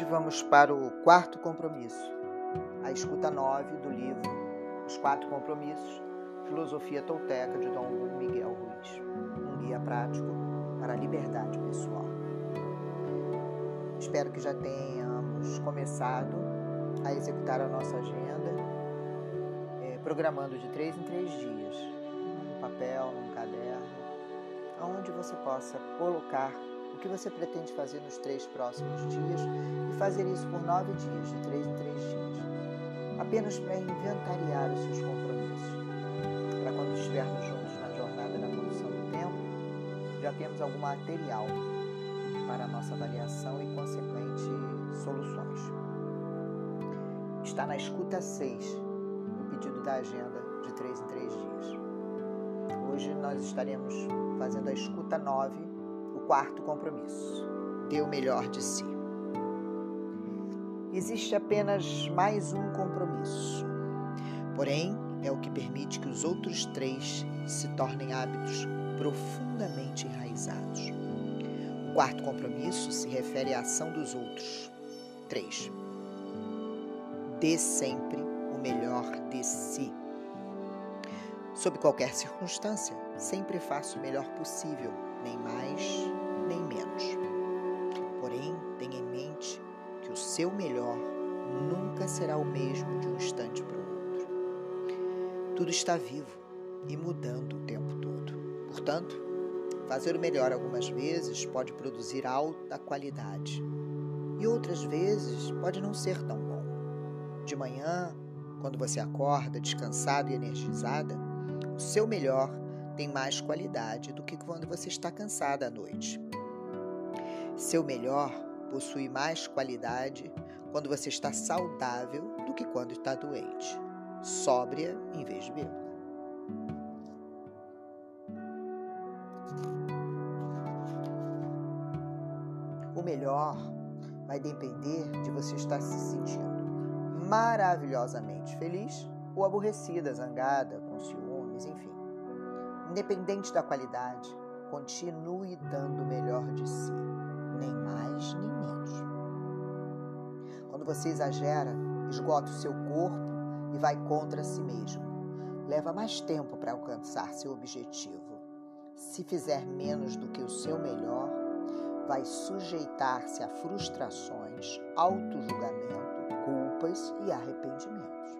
Hoje vamos para o quarto compromisso, a escuta 9 do livro Os Quatro Compromissos, Filosofia Tolteca de Dom Miguel Ruiz, um guia prático para a liberdade pessoal. Espero que já tenhamos começado a executar a nossa agenda, é, programando de três em três dias, num papel, num caderno, onde você possa colocar que você pretende fazer nos três próximos dias e fazer isso por nove dias, de três em três dias, apenas para inventariar os seus compromissos. Para quando estivermos juntos na jornada da condução do tempo, já temos algum material para a nossa avaliação e consequentes soluções. Está na escuta 6, no pedido da agenda de três em três dias. Hoje nós estaremos fazendo a escuta 9 quarto compromisso: dê o melhor de si. Existe apenas mais um compromisso, porém, é o que permite que os outros três se tornem hábitos profundamente enraizados. O quarto compromisso se refere à ação dos outros. 3. Dê sempre o melhor de si. Sob qualquer circunstância, sempre faça o melhor possível, nem mais nem menos. Porém, tenha em mente que o seu melhor nunca será o mesmo de um instante para o outro. Tudo está vivo e mudando o tempo todo. Portanto, fazer o melhor algumas vezes pode produzir alta qualidade e outras vezes pode não ser tão bom. De manhã, quando você acorda descansado e energizada, o seu melhor tem mais qualidade do que quando você está cansada à noite. Seu melhor possui mais qualidade quando você está saudável do que quando está doente, sóbria em vez de bêbada. O melhor vai depender de você estar se sentindo maravilhosamente feliz ou aborrecida, zangada, com ciúmes, enfim. Independente da qualidade, continue dando o melhor de si nem mais nem menos. Quando você exagera, esgota o seu corpo e vai contra si mesmo. Leva mais tempo para alcançar seu objetivo. Se fizer menos do que o seu melhor, vai sujeitar-se a frustrações, auto-julgamento, culpas e arrependimentos.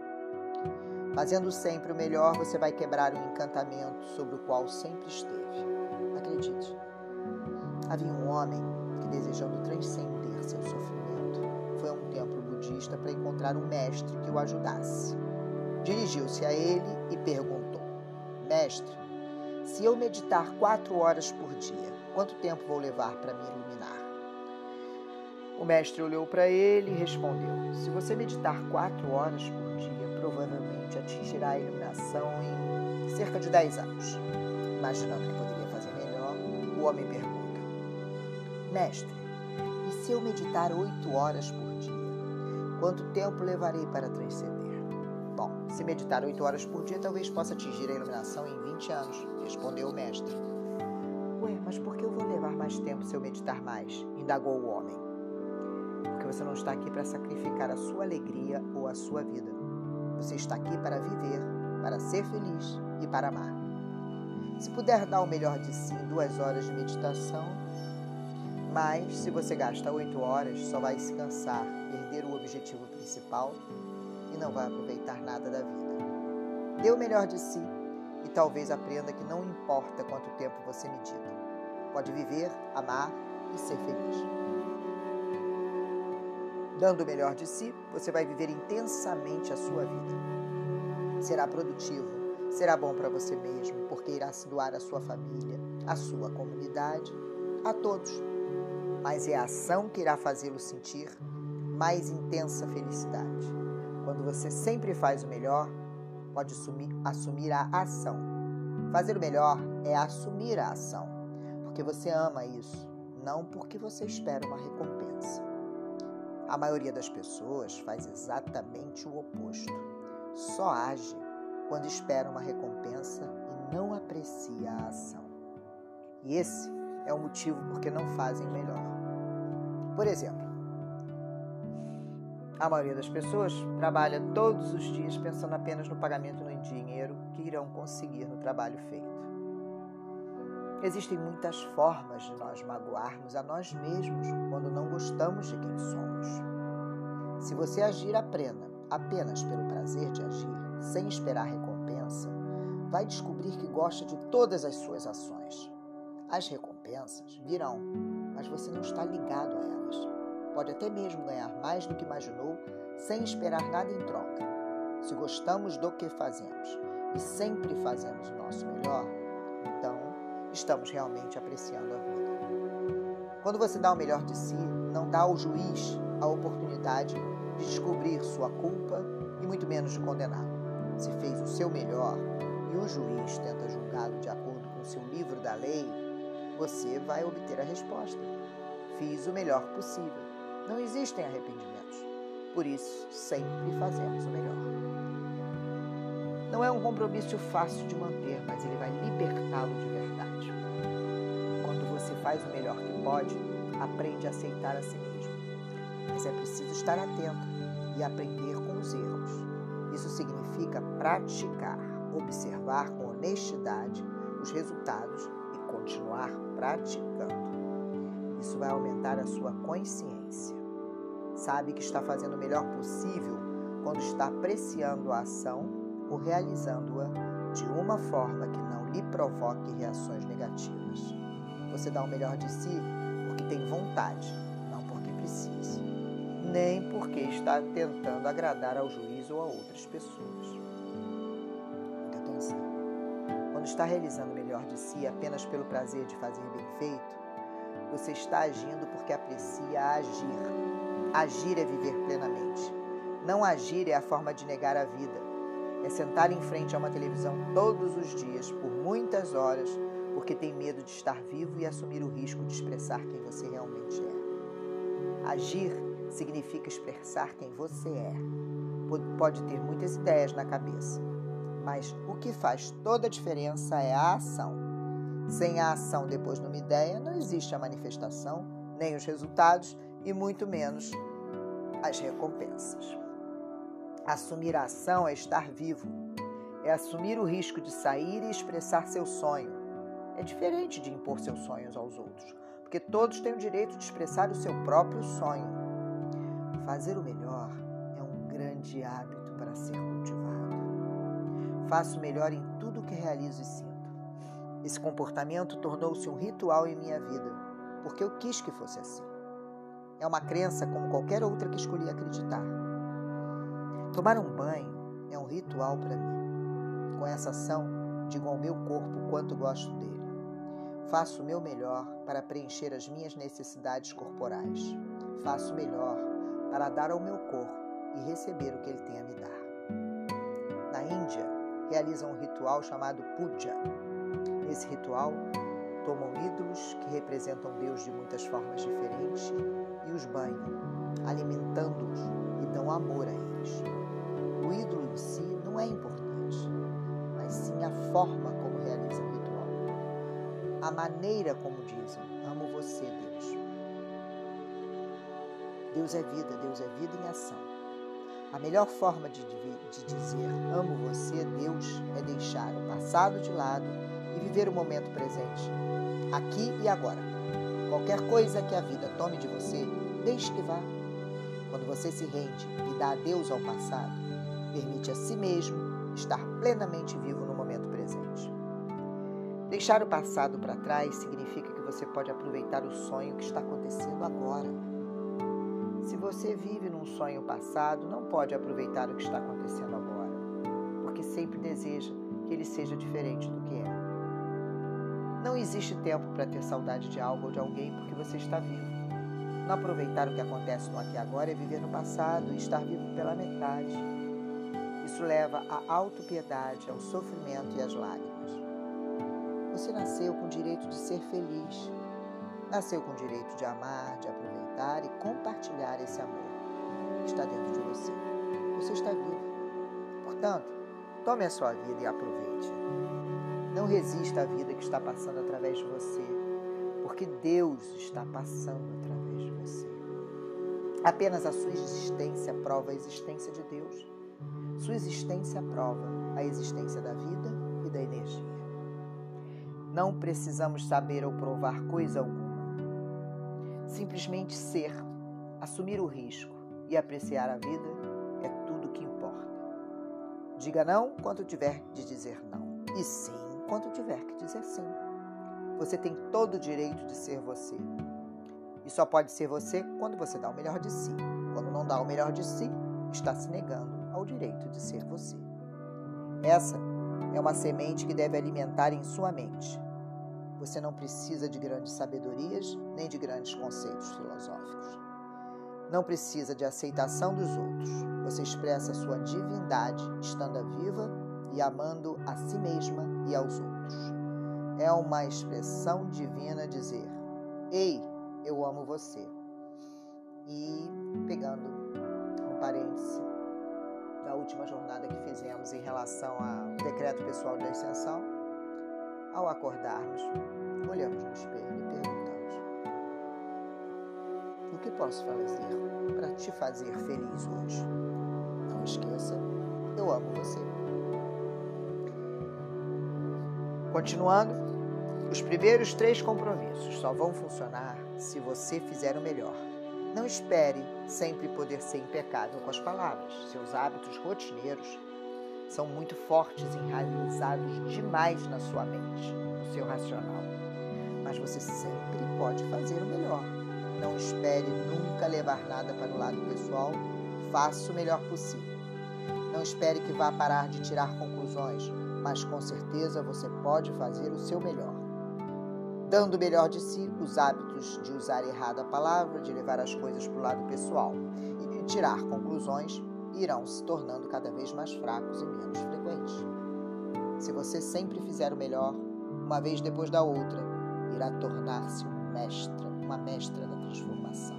Fazendo sempre o melhor, você vai quebrar o encantamento sobre o qual sempre esteve. Acredite. Havia um homem desejando transcender seu sofrimento, foi a um templo budista para encontrar um mestre que o ajudasse. Dirigiu-se a ele e perguntou: Mestre, se eu meditar quatro horas por dia, quanto tempo vou levar para me iluminar? O mestre olhou para ele e respondeu: Se você meditar quatro horas por dia, provavelmente atingirá a iluminação em cerca de dez anos. Imaginando que poderia fazer melhor, o homem perguntou: Mestre, e se eu meditar oito horas por dia? Quanto tempo levarei para transcender? Bom, se meditar oito horas por dia, talvez possa atingir a iluminação em 20 anos, respondeu o mestre. Ué, mas por que eu vou levar mais tempo se eu meditar mais? indagou o homem. Porque você não está aqui para sacrificar a sua alegria ou a sua vida. Você está aqui para viver, para ser feliz e para amar. Se puder dar o melhor de si em duas horas de meditação, mas se você gasta oito horas, só vai se cansar, perder o objetivo principal e não vai aproveitar nada da vida. Dê o melhor de si e talvez aprenda que não importa quanto tempo você medita. Pode viver, amar e ser feliz. Dando o melhor de si, você vai viver intensamente a sua vida. Será produtivo, será bom para você mesmo, porque irá se doar à sua família, à sua comunidade, a todos mas é a ação que irá fazê-lo sentir mais intensa felicidade. Quando você sempre faz o melhor, pode assumir, assumir a ação. Fazer o melhor é assumir a ação, porque você ama isso, não porque você espera uma recompensa. A maioria das pessoas faz exatamente o oposto. Só age quando espera uma recompensa e não aprecia a ação. E esse é o motivo porque não fazem melhor. Por exemplo, A maioria das pessoas trabalha todos os dias pensando apenas no pagamento no dinheiro que irão conseguir no trabalho feito. Existem muitas formas de nós magoarmos a nós mesmos quando não gostamos de quem somos. Se você agir apenas pelo prazer de agir, sem esperar recompensa, vai descobrir que gosta de todas as suas ações. As recompensas virão, mas você não está ligado a elas pode até mesmo ganhar mais do que imaginou sem esperar nada em troca. Se gostamos do que fazemos e sempre fazemos o nosso melhor, então estamos realmente apreciando a vida. Quando você dá o melhor de si, não dá ao juiz a oportunidade de descobrir sua culpa e muito menos de condená-lo. Se fez o seu melhor e o juiz tenta julgá-lo de acordo com seu livro da lei, você vai obter a resposta. Fiz o melhor possível. Não existem arrependimentos. Por isso, sempre fazemos o melhor. Não é um compromisso fácil de manter, mas ele vai libertá-lo de verdade. Quando você faz o melhor que pode, aprende a aceitar a si mesmo. Mas é preciso estar atento e aprender com os erros. Isso significa praticar, observar com honestidade os resultados e continuar praticando. Isso vai aumentar a sua consciência sabe que está fazendo o melhor possível quando está apreciando a ação ou realizando-a de uma forma que não lhe provoque reações negativas. Você dá o melhor de si porque tem vontade, não porque precisa, nem porque está tentando agradar ao juiz ou a outras pessoas. Muita atenção. Quando está realizando o melhor de si apenas pelo prazer de fazer bem feito, você está agindo porque aprecia agir Agir é viver plenamente. Não agir é a forma de negar a vida. É sentar em frente a uma televisão todos os dias, por muitas horas, porque tem medo de estar vivo e assumir o risco de expressar quem você realmente é. Agir significa expressar quem você é. Pode ter muitas ideias na cabeça, mas o que faz toda a diferença é a ação. Sem a ação depois de uma ideia, não existe a manifestação, nem os resultados e muito menos as recompensas. Assumir a ação é estar vivo, é assumir o risco de sair e expressar seu sonho. É diferente de impor seus sonhos aos outros, porque todos têm o direito de expressar o seu próprio sonho. Fazer o melhor é um grande hábito para ser cultivado. Faço melhor em tudo que realizo e sinto. Esse comportamento tornou-se um ritual em minha vida, porque eu quis que fosse assim. É uma crença como qualquer outra que escolhi acreditar. Tomar um banho é um ritual para mim. Com essa ação, digo ao meu corpo quanto gosto dele. Faço o meu melhor para preencher as minhas necessidades corporais. Faço o melhor para dar ao meu corpo e receber o que ele tem a me dar. Na Índia, realizam um ritual chamado Puja. Nesse ritual, tomam ídolos que representam Deus de muitas formas diferentes e os banham, alimentando-os e dão amor a eles. O ídolo em si não é importante, mas sim a forma como realiza o ritual. A maneira como dizem: Amo você, Deus. Deus é vida, Deus é vida em ação. A melhor forma de, de dizer amo você, Deus, é deixar o passado de lado e viver o momento presente, aqui e agora. Qualquer coisa que a vida tome de você, deixe que vá. Quando você se rende e dá adeus ao passado, permite a si mesmo estar plenamente vivo no momento presente. Deixar o passado para trás significa que você pode aproveitar o sonho que está acontecendo agora. Se você vive num sonho passado, não pode aproveitar o que está acontecendo agora, porque sempre deseja que ele seja diferente do que é. Não existe tempo para ter saudade de algo ou de alguém porque você está vivo. Não aproveitar o que acontece no aqui e agora é viver no passado e estar vivo pela metade. Isso leva à autopiedade, ao sofrimento e às lágrimas. Você nasceu com o direito de ser feliz. Nasceu com o direito de amar, de aproveitar e compartilhar esse amor que está dentro de você. Você está vivo. Portanto, tome a sua vida e aproveite. Não resista à vida que está passando através de você, porque Deus está passando através de você. Apenas a sua existência prova a existência de Deus. Sua existência prova a existência da vida e da energia. Não precisamos saber ou provar coisa alguma. Simplesmente ser, assumir o risco e apreciar a vida é tudo que importa. Diga não quando tiver de dizer não, e sim quando tiver que dizer sim. Você tem todo o direito de ser você. E só pode ser você quando você dá o melhor de si. Quando não dá o melhor de si, está se negando ao direito de ser você. Essa é uma semente que deve alimentar em sua mente. Você não precisa de grandes sabedorias nem de grandes conceitos filosóficos. Não precisa de aceitação dos outros. Você expressa sua divindade estando viva e amando a si mesma e aos outros. É uma expressão divina dizer: Ei, eu amo você. E pegando um parêntese da última jornada que fizemos em relação ao decreto pessoal de ascensão, ao acordarmos, olhamos no espelho e perguntamos: O que posso fazer para te fazer feliz hoje? Não esqueça, eu amo você. Continuando, os primeiros três compromissos só vão funcionar se você fizer o melhor. Não espere sempre poder ser impecável com as palavras. Seus hábitos rotineiros são muito fortes enraizados demais na sua mente, no seu racional. Mas você sempre pode fazer o melhor. Não espere nunca levar nada para o lado pessoal. Faça o melhor possível. Não espere que vá parar de tirar conclusões mas com certeza você pode fazer o seu melhor. Dando o melhor de si, os hábitos de usar errado a palavra, de levar as coisas para o lado pessoal e de tirar conclusões irão se tornando cada vez mais fracos e menos frequentes. Se você sempre fizer o melhor, uma vez depois da outra, irá tornar-se um mestre, uma mestra da transformação.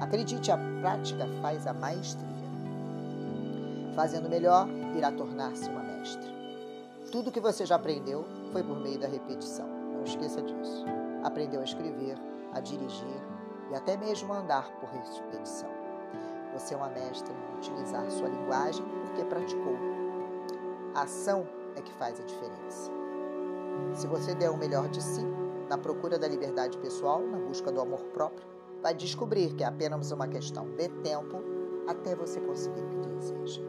Acredite, a prática faz a maestria. Fazendo melhor, irá tornar-se uma mestra. Tudo que você já aprendeu foi por meio da repetição. Não esqueça disso. Aprendeu a escrever, a dirigir e até mesmo a andar por repetição. Você é uma mestra em utilizar sua linguagem porque praticou. A ação é que faz a diferença. Se você der o melhor de si, na procura da liberdade pessoal, na busca do amor próprio, vai descobrir que é apenas uma questão de tempo até você conseguir o que deseja.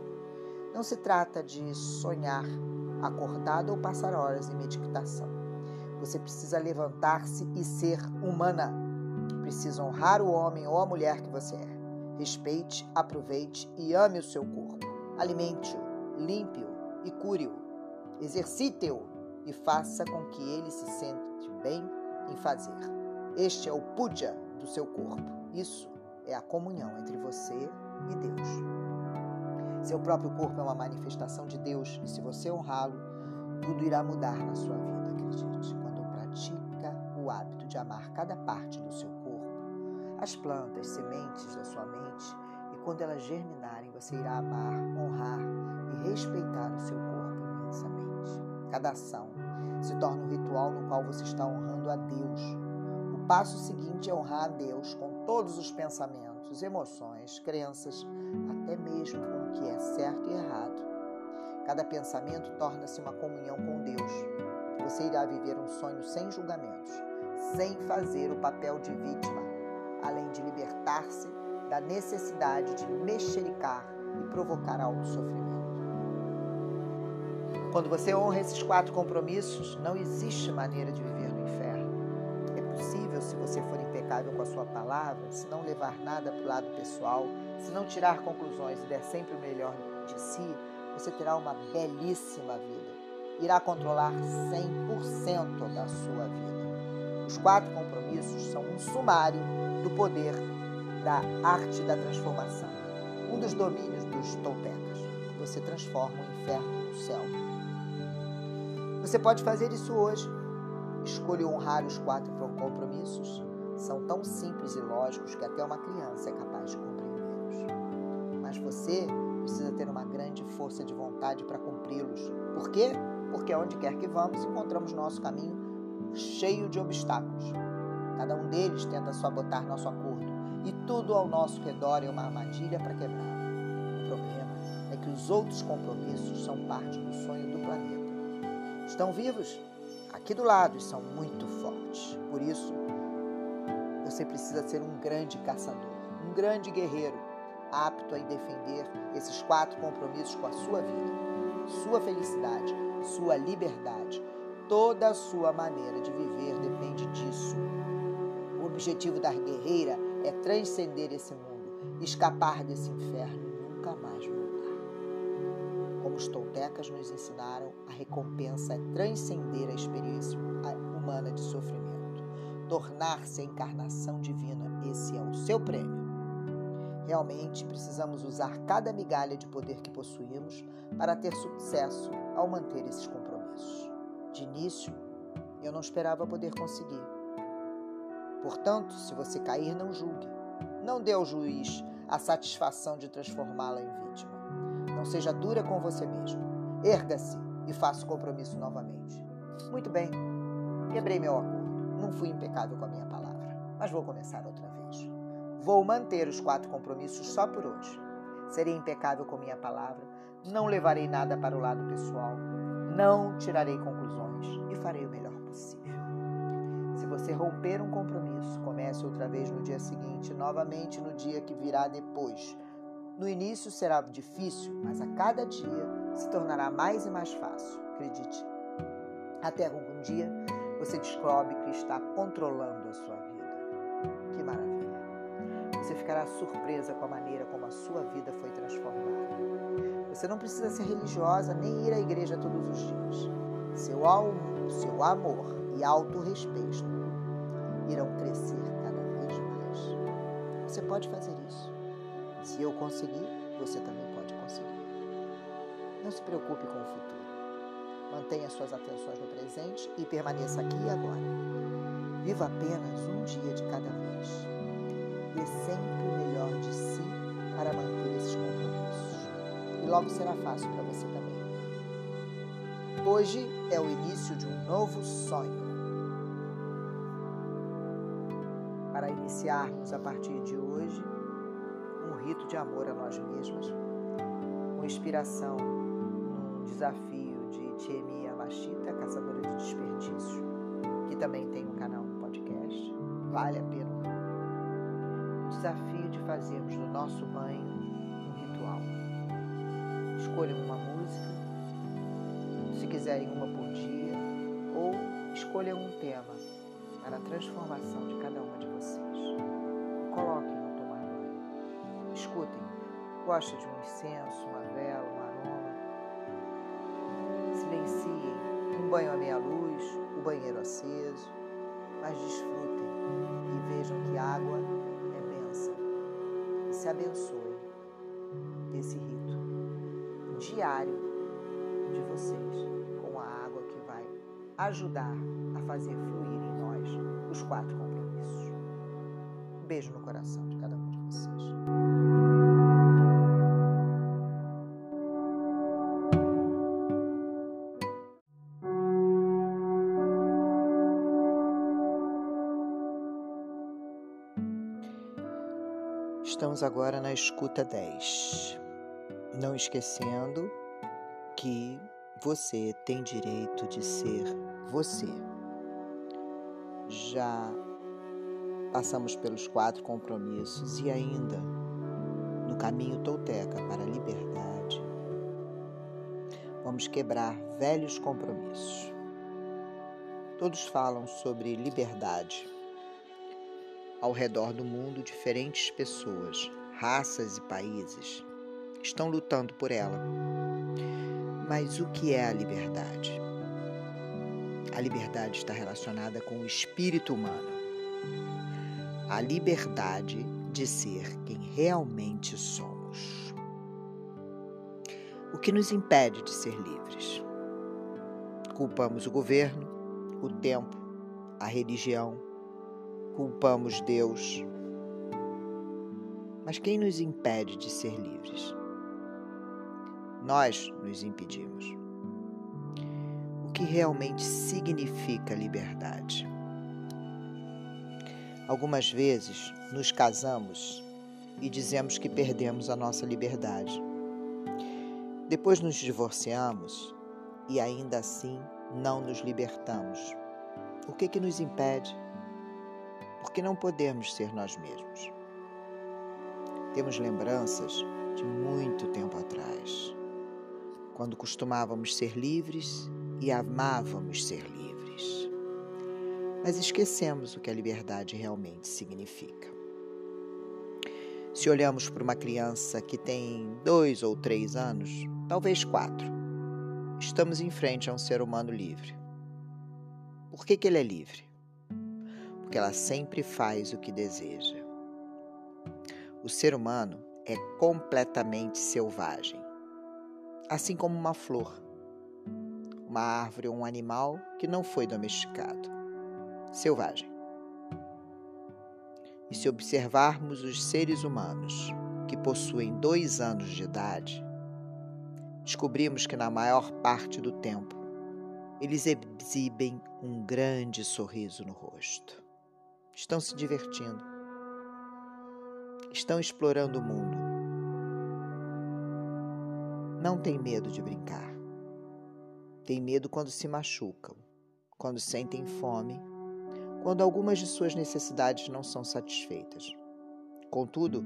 Não se trata de sonhar acordado ou passar horas em meditação. Você precisa levantar-se e ser humana. Precisa honrar o homem ou a mulher que você é. Respeite, aproveite e ame o seu corpo. Alimente-o, limpe-o e cure-o. Exercite-o e faça com que ele se sente bem em fazer. Este é o puja do seu corpo. Isso é a comunhão entre você e Deus. Seu próprio corpo é uma manifestação de Deus e se você honrá-lo, tudo irá mudar na sua vida, acredite. Quando pratica o hábito de amar cada parte do seu corpo, as plantas, sementes da sua mente, e quando elas germinarem, você irá amar, honrar e respeitar o seu corpo imensamente. Cada ação se torna um ritual no qual você está honrando a Deus. O passo seguinte é honrar a Deus com todos os pensamentos, emoções, crenças, até mesmo com o que é certo e errado. Cada pensamento torna-se uma comunhão com Deus. Você irá viver um sonho sem julgamentos, sem fazer o papel de vítima, além de libertar-se da necessidade de mexericar e provocar algo sofrimento. Quando você honra esses quatro compromissos, não existe maneira de viver no inferno. É possível se você for impecável com a sua palavra, se não levar nada para o lado pessoal, se não tirar conclusões e der sempre o melhor de si, você terá uma belíssima vida. Irá controlar 100% da sua vida. Os quatro compromissos são um sumário do poder da arte da transformação, um dos domínios dos toltecas. Você transforma o inferno no céu. Você pode fazer isso hoje. Escolha honrar os quatro compromissos. São tão simples e lógicos que até uma criança é capaz de compreendê-los. Mas você precisa ter uma grande força de vontade para cumpri-los. Por quê? Porque onde quer que vamos, encontramos nosso caminho cheio de obstáculos. Cada um deles tenta sabotar nosso acordo, e tudo ao nosso redor é uma armadilha para quebrar. O problema é que os outros compromissos são parte do sonho do planeta. Estão vivos aqui do lado e são muito fortes. Por isso, você precisa ser um grande caçador, um grande guerreiro, apto a defender esses quatro compromissos com a sua vida, sua felicidade, sua liberdade. Toda a sua maneira de viver depende disso. O objetivo da guerreira é transcender esse mundo, escapar desse inferno e nunca mais voltar. Como os toltecas nos ensinaram, a recompensa é transcender a experiência humana de sofrimento, tornar-se a encarnação divina. Esse é o seu prêmio. Realmente precisamos usar cada migalha de poder que possuímos para ter sucesso ao manter esses. De início, eu não esperava poder conseguir. Portanto, se você cair, não julgue. Não dê ao juiz a satisfação de transformá-la em vítima. Não seja dura com você mesmo. Erga-se e faça o compromisso novamente. Muito bem, quebrei meu acordo. Não fui impecável com a minha palavra, mas vou começar outra vez. Vou manter os quatro compromissos só por hoje. Serei impecável com minha palavra, não levarei nada para o lado pessoal, não tirarei conclusões farei o melhor possível. Se você romper um compromisso, comece outra vez no dia seguinte, novamente no dia que virá depois. No início será difícil, mas a cada dia se tornará mais e mais fácil, acredite. Até algum dia você descobre que está controlando a sua vida. Que maravilha! Você ficará surpresa com a maneira como a sua vida foi transformada. Você não precisa ser religiosa nem ir à igreja todos os dias. Seu, seu amor e autorrespeito irão crescer cada vez mais. Você pode fazer isso. Se eu conseguir, você também pode conseguir. Não se preocupe com o futuro. Mantenha suas atenções no presente e permaneça aqui e agora. Viva apenas um dia de cada vez. Dê sempre o melhor de si para manter esses compromissos. E logo será fácil para você também. Hoje é o início de um novo sonho. Para iniciarmos a partir de hoje um rito de amor a nós mesmos, com inspiração num desafio de Tiemi Yamashita, caçadora de desperdício, que também tem um canal no podcast. Vale a pena. O desafio de fazermos no nosso banho um ritual. Escolham uma música, se quiserem uma por dia, ou escolham um tema para a transformação de cada uma de vocês. Coloquem no tomar banho. Escutem. Gosta de um incenso, uma vela, um aroma? Silenciem um banho à meia luz, o banheiro aceso, mas desfrutem e vejam que água é bênção. E se abençoem desse rito diário de vocês com a água que vai ajudar a fazer fluir em nós os quatro compromissos. Beijo no coração de cada um de vocês. Estamos agora na escuta 10. Não esquecendo que você tem direito de ser você. Já passamos pelos quatro compromissos e ainda no caminho tolteca para a liberdade. Vamos quebrar velhos compromissos. Todos falam sobre liberdade. Ao redor do mundo, diferentes pessoas, raças e países estão lutando por ela. Mas o que é a liberdade? A liberdade está relacionada com o espírito humano. A liberdade de ser quem realmente somos. O que nos impede de ser livres? Culpamos o governo, o tempo, a religião, culpamos Deus. Mas quem nos impede de ser livres? Nós nos impedimos. O que realmente significa liberdade? Algumas vezes nos casamos e dizemos que perdemos a nossa liberdade. Depois nos divorciamos e ainda assim não nos libertamos. O que que nos impede? Porque não podemos ser nós mesmos. Temos lembranças de muito tempo atrás, quando costumávamos ser livres e amávamos ser livres. Mas esquecemos o que a liberdade realmente significa. Se olhamos para uma criança que tem dois ou três anos, talvez quatro, estamos em frente a um ser humano livre. Por que, que ele é livre? Porque ela sempre faz o que deseja. O ser humano é completamente selvagem, assim como uma flor, uma árvore ou um animal que não foi domesticado. Selvagem. E se observarmos os seres humanos que possuem dois anos de idade, descobrimos que na maior parte do tempo eles exibem um grande sorriso no rosto. Estão se divertindo. Estão explorando o mundo. Não tem medo de brincar. Tem medo quando se machucam, quando sentem fome quando algumas de suas necessidades não são satisfeitas. Contudo,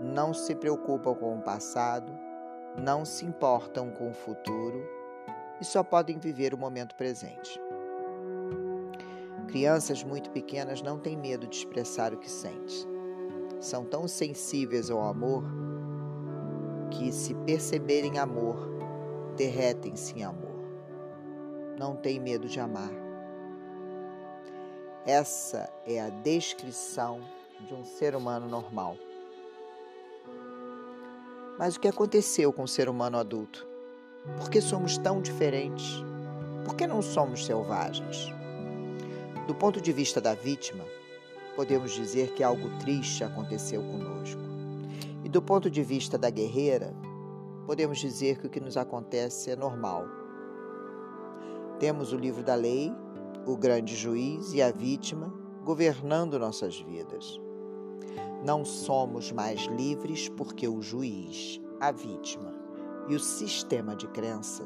não se preocupam com o passado, não se importam com o futuro e só podem viver o momento presente. Crianças muito pequenas não têm medo de expressar o que sente. São tão sensíveis ao amor que, se perceberem amor, derretem-se em amor. Não têm medo de amar essa é a descrição de um ser humano normal. Mas o que aconteceu com o ser humano adulto? Por que somos tão diferentes? Por que não somos selvagens? Do ponto de vista da vítima, podemos dizer que algo triste aconteceu conosco. E do ponto de vista da guerreira, podemos dizer que o que nos acontece é normal. Temos o livro da lei o grande juiz e a vítima governando nossas vidas. Não somos mais livres porque o juiz, a vítima e o sistema de crença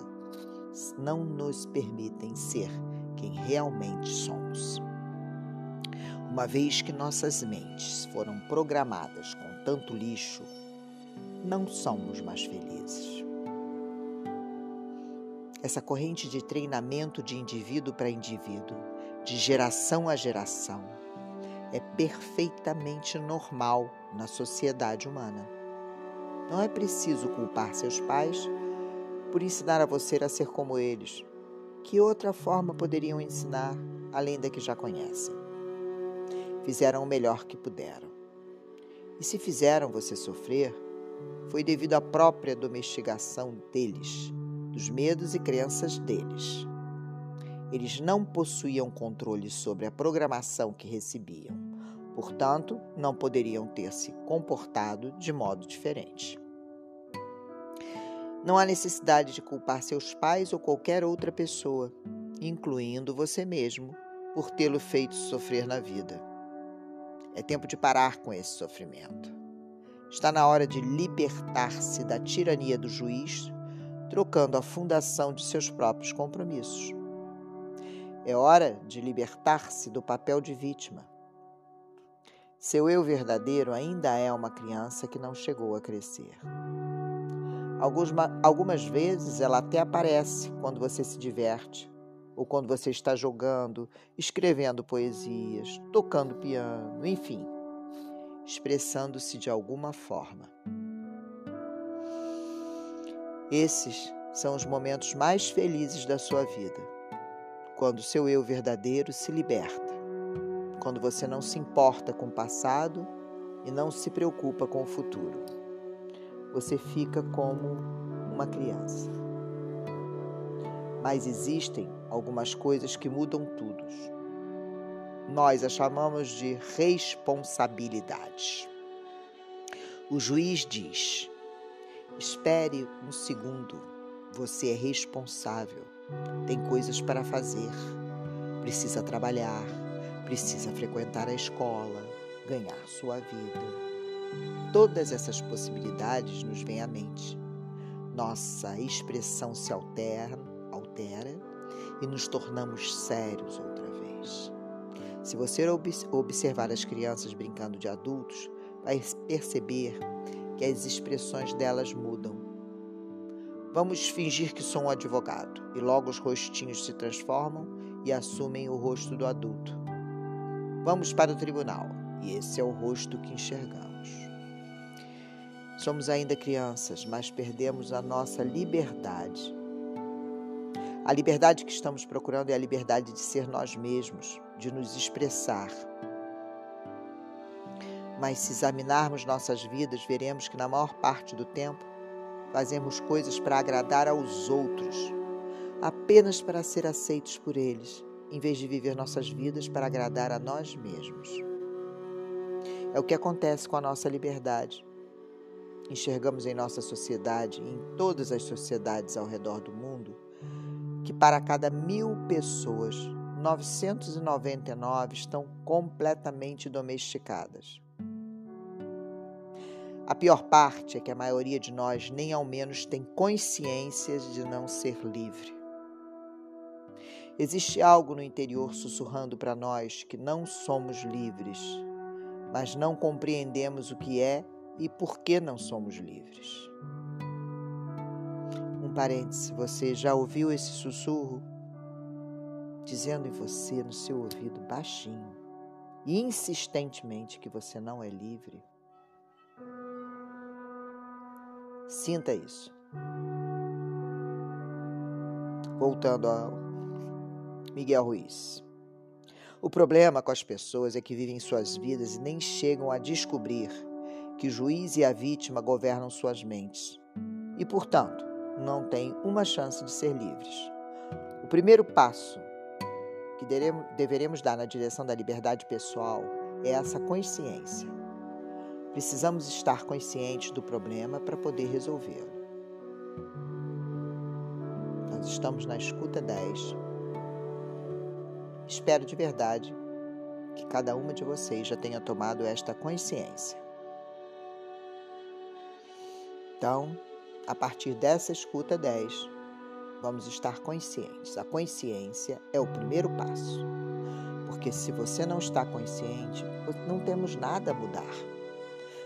não nos permitem ser quem realmente somos. Uma vez que nossas mentes foram programadas com tanto lixo, não somos mais felizes. Essa corrente de treinamento de indivíduo para indivíduo, de geração a geração, é perfeitamente normal na sociedade humana. Não é preciso culpar seus pais por ensinar a você a ser como eles. Que outra forma poderiam ensinar além da que já conhecem? Fizeram o melhor que puderam. E se fizeram você sofrer, foi devido à própria domesticação deles dos medos e crenças deles. Eles não possuíam controle sobre a programação que recebiam, portanto, não poderiam ter se comportado de modo diferente. Não há necessidade de culpar seus pais ou qualquer outra pessoa, incluindo você mesmo, por tê-lo feito sofrer na vida. É tempo de parar com esse sofrimento. Está na hora de libertar-se da tirania do juiz trocando a fundação de seus próprios compromissos. É hora de libertar-se do papel de vítima. Seu eu verdadeiro ainda é uma criança que não chegou a crescer. Algumas vezes ela até aparece quando você se diverte, ou quando você está jogando, escrevendo poesias, tocando piano, enfim, expressando-se de alguma forma. Esses são os momentos mais felizes da sua vida, quando seu eu verdadeiro se liberta, quando você não se importa com o passado e não se preocupa com o futuro. Você fica como uma criança. Mas existem algumas coisas que mudam tudo. Nós a chamamos de responsabilidade. O juiz diz: Espere um segundo. Você é responsável. Tem coisas para fazer. Precisa trabalhar. precisa frequentar a escola, ganhar sua vida. Todas essas possibilidades nos vêm à mente. Nossa expressão se altera, altera e nos tornamos sérios outra vez. Se você observar as crianças brincando de adultos, vai perceber que as expressões delas mudam. Vamos fingir que sou um advogado, e logo os rostinhos se transformam e assumem o rosto do adulto. Vamos para o tribunal, e esse é o rosto que enxergamos. Somos ainda crianças, mas perdemos a nossa liberdade. A liberdade que estamos procurando é a liberdade de ser nós mesmos, de nos expressar. Mas se examinarmos nossas vidas, veremos que na maior parte do tempo fazemos coisas para agradar aos outros, apenas para ser aceitos por eles, em vez de viver nossas vidas para agradar a nós mesmos. É o que acontece com a nossa liberdade. Enxergamos em nossa sociedade, em todas as sociedades ao redor do mundo, que para cada mil pessoas, 999 estão completamente domesticadas. A pior parte é que a maioria de nós nem ao menos tem consciência de não ser livre. Existe algo no interior sussurrando para nós que não somos livres, mas não compreendemos o que é e por que não somos livres. Um parêntese, você já ouviu esse sussurro? Dizendo em você, no seu ouvido, baixinho e insistentemente que você não é livre? Sinta isso. Voltando ao Miguel Ruiz. O problema com as pessoas é que vivem suas vidas e nem chegam a descobrir que o juiz e a vítima governam suas mentes e, portanto, não têm uma chance de ser livres. O primeiro passo que deveremos dar na direção da liberdade pessoal é essa consciência. Precisamos estar conscientes do problema para poder resolvê-lo. Nós estamos na escuta 10. Espero de verdade que cada uma de vocês já tenha tomado esta consciência. Então, a partir dessa escuta 10, vamos estar conscientes. A consciência é o primeiro passo. Porque se você não está consciente, não temos nada a mudar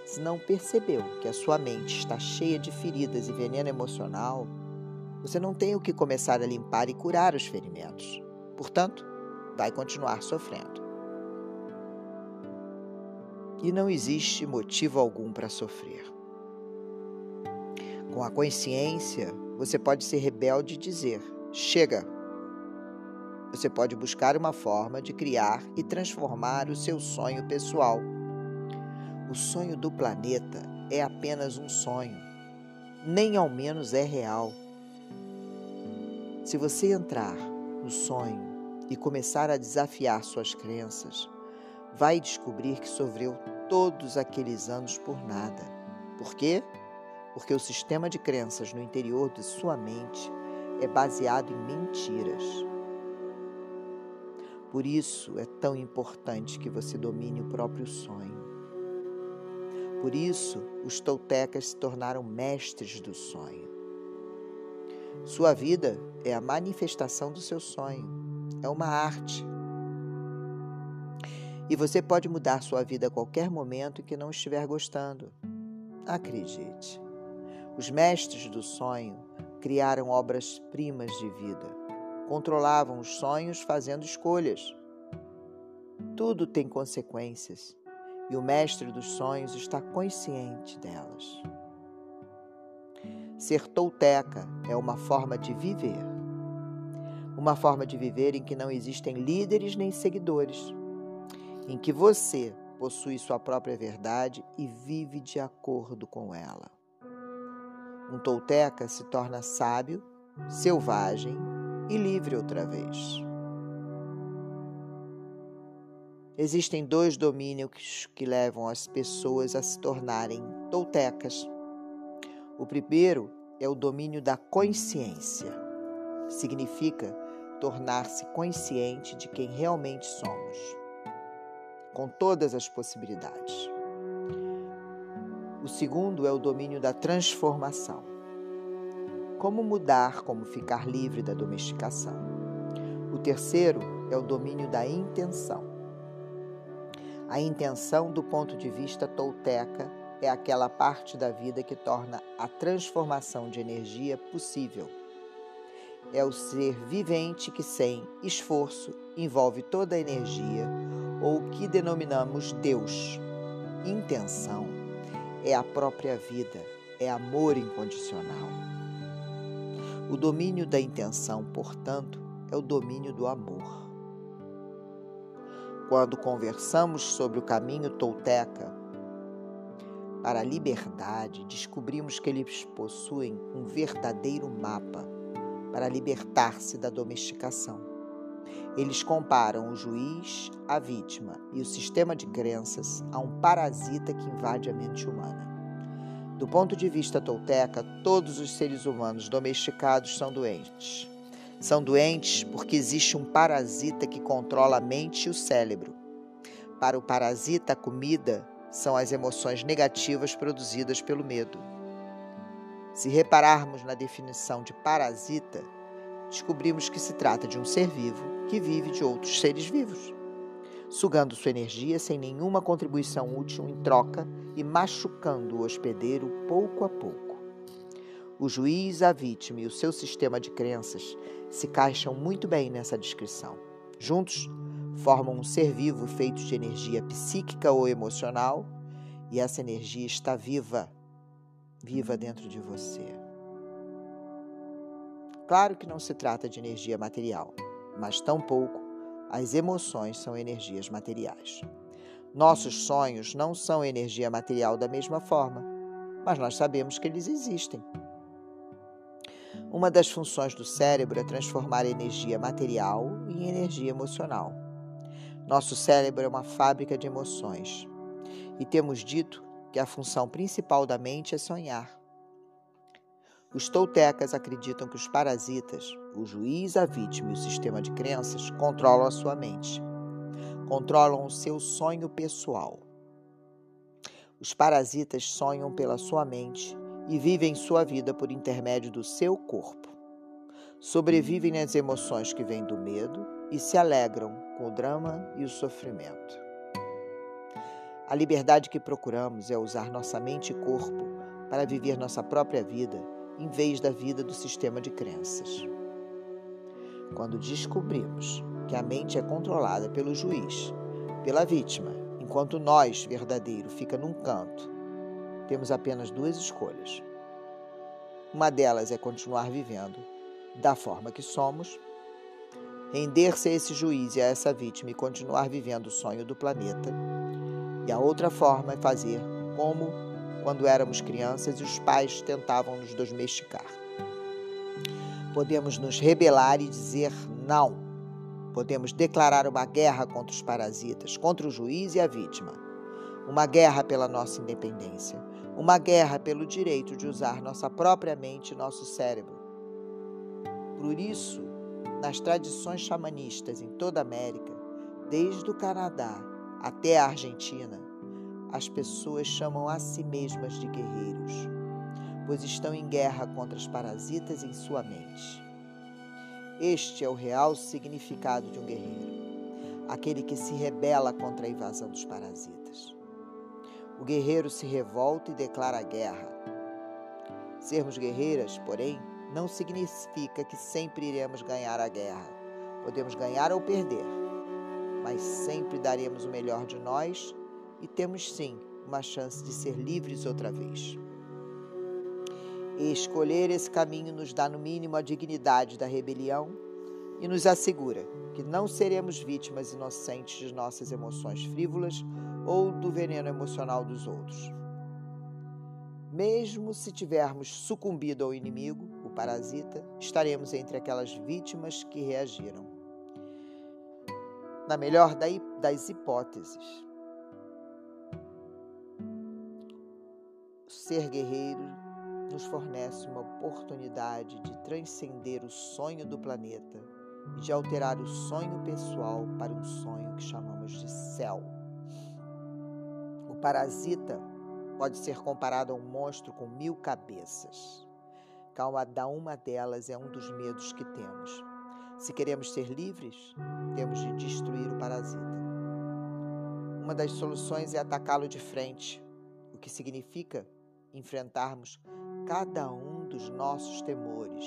se não percebeu que a sua mente está cheia de feridas e veneno emocional, você não tem o que começar a limpar e curar os ferimentos. Portanto, vai continuar sofrendo. E não existe motivo algum para sofrer. Com a consciência, você pode ser rebelde e dizer: chega. Você pode buscar uma forma de criar e transformar o seu sonho pessoal o sonho do planeta é apenas um sonho, nem ao menos é real. Se você entrar no sonho e começar a desafiar suas crenças, vai descobrir que sofreu todos aqueles anos por nada. Por quê? Porque o sistema de crenças no interior de sua mente é baseado em mentiras. Por isso é tão importante que você domine o próprio sonho. Por isso, os toltecas se tornaram mestres do sonho. Sua vida é a manifestação do seu sonho, é uma arte. E você pode mudar sua vida a qualquer momento em que não estiver gostando. Acredite. Os mestres do sonho criaram obras-primas de vida. Controlavam os sonhos fazendo escolhas. Tudo tem consequências e o mestre dos sonhos está consciente delas. Ser tolteca é uma forma de viver. Uma forma de viver em que não existem líderes nem seguidores, em que você possui sua própria verdade e vive de acordo com ela. Um tolteca se torna sábio, selvagem e livre outra vez. Existem dois domínios que levam as pessoas a se tornarem toltecas. O primeiro é o domínio da consciência. Significa tornar-se consciente de quem realmente somos. com todas as possibilidades. O segundo é o domínio da transformação. Como mudar, como ficar livre da domesticação. O terceiro é o domínio da intenção. A intenção, do ponto de vista tolteca, é aquela parte da vida que torna a transformação de energia possível. É o ser vivente que, sem esforço, envolve toda a energia, ou o que denominamos Deus. Intenção é a própria vida, é amor incondicional. O domínio da intenção, portanto, é o domínio do amor. Quando conversamos sobre o caminho tolteca para a liberdade, descobrimos que eles possuem um verdadeiro mapa para libertar-se da domesticação. Eles comparam o juiz, a vítima e o sistema de crenças a um parasita que invade a mente humana. Do ponto de vista tolteca, todos os seres humanos domesticados são doentes. São doentes porque existe um parasita que controla a mente e o cérebro. Para o parasita, a comida são as emoções negativas produzidas pelo medo. Se repararmos na definição de parasita, descobrimos que se trata de um ser vivo que vive de outros seres vivos, sugando sua energia sem nenhuma contribuição útil em troca e machucando o hospedeiro pouco a pouco. O juiz, a vítima e o seu sistema de crenças se caixam muito bem nessa descrição. Juntos, formam um ser vivo feito de energia psíquica ou emocional, e essa energia está viva, viva dentro de você. Claro que não se trata de energia material, mas tampouco as emoções são energias materiais. Nossos sonhos não são energia material da mesma forma, mas nós sabemos que eles existem. Uma das funções do cérebro é transformar energia material em energia emocional. Nosso cérebro é uma fábrica de emoções e temos dito que a função principal da mente é sonhar. Os toltecas acreditam que os parasitas, o juiz, a vítima e o sistema de crenças controlam a sua mente, controlam o seu sonho pessoal. Os parasitas sonham pela sua mente e vivem sua vida por intermédio do seu corpo. Sobrevivem nas emoções que vêm do medo e se alegram com o drama e o sofrimento. A liberdade que procuramos é usar nossa mente e corpo para viver nossa própria vida em vez da vida do sistema de crenças. Quando descobrimos que a mente é controlada pelo juiz, pela vítima, enquanto nós, verdadeiro, fica num canto, temos apenas duas escolhas. Uma delas é continuar vivendo da forma que somos, render-se a esse juiz e a essa vítima e continuar vivendo o sonho do planeta. E a outra forma é fazer como quando éramos crianças e os pais tentavam nos domesticar. Podemos nos rebelar e dizer não. Podemos declarar uma guerra contra os parasitas, contra o juiz e a vítima. Uma guerra pela nossa independência. Uma guerra pelo direito de usar nossa própria mente e nosso cérebro. Por isso, nas tradições xamanistas em toda a América, desde o Canadá até a Argentina, as pessoas chamam a si mesmas de guerreiros, pois estão em guerra contra os parasitas em sua mente. Este é o real significado de um guerreiro, aquele que se rebela contra a invasão dos parasitas. O guerreiro se revolta e declara guerra. Sermos guerreiras, porém, não significa que sempre iremos ganhar a guerra. Podemos ganhar ou perder, mas sempre daremos o melhor de nós e temos sim uma chance de ser livres outra vez. E escolher esse caminho nos dá, no mínimo, a dignidade da rebelião e nos assegura que não seremos vítimas inocentes de nossas emoções frívolas ou do veneno emocional dos outros. Mesmo se tivermos sucumbido ao inimigo, o parasita, estaremos entre aquelas vítimas que reagiram. Na melhor das hipóteses, ser guerreiro nos fornece uma oportunidade de transcender o sonho do planeta e de alterar o sonho pessoal para um sonho que chamamos de céu. parasita pode ser comparado a um monstro com mil cabeças. Cada uma delas é um dos medos que temos. Se queremos ser livres, temos de destruir o parasita. Uma das soluções é atacá-lo de frente, o que significa enfrentarmos cada um dos nossos temores,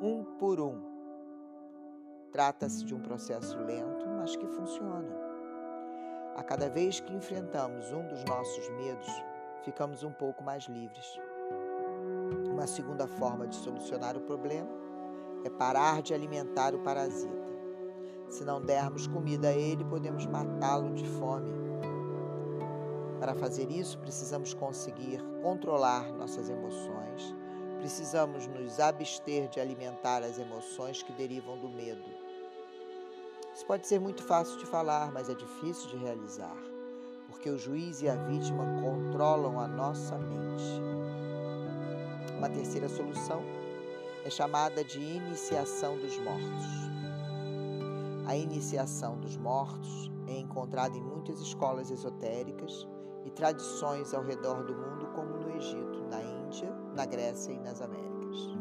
um por um. Trata-se de um processo lento, mas que funciona. A cada vez que enfrentamos um dos nossos medos, ficamos um pouco mais livres. Uma segunda forma de solucionar o problema é parar de alimentar o parasita. Se não dermos comida a ele, podemos matá-lo de fome. Para fazer isso, precisamos conseguir controlar nossas emoções, precisamos nos abster de alimentar as emoções que derivam do medo. Isso pode ser muito fácil de falar, mas é difícil de realizar, porque o juiz e a vítima controlam a nossa mente. Uma terceira solução é chamada de iniciação dos mortos. A iniciação dos mortos é encontrada em muitas escolas esotéricas e tradições ao redor do mundo, como no Egito, na Índia, na Grécia e nas Américas.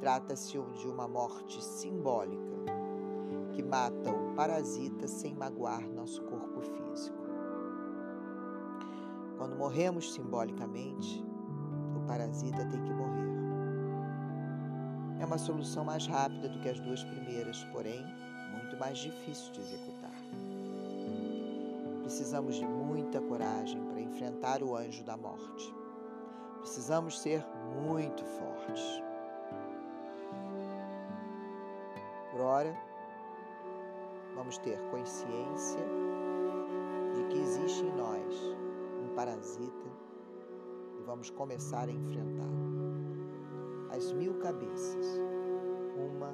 Trata-se de uma morte simbólica que mata o parasita sem magoar nosso corpo físico. Quando morremos simbolicamente, o parasita tem que morrer. É uma solução mais rápida do que as duas primeiras, porém muito mais difícil de executar. Precisamos de muita coragem para enfrentar o anjo da morte. Precisamos ser muito fortes. Por ora, vamos ter consciência de que existe em nós um parasita e vamos começar a enfrentá-lo. As mil cabeças, uma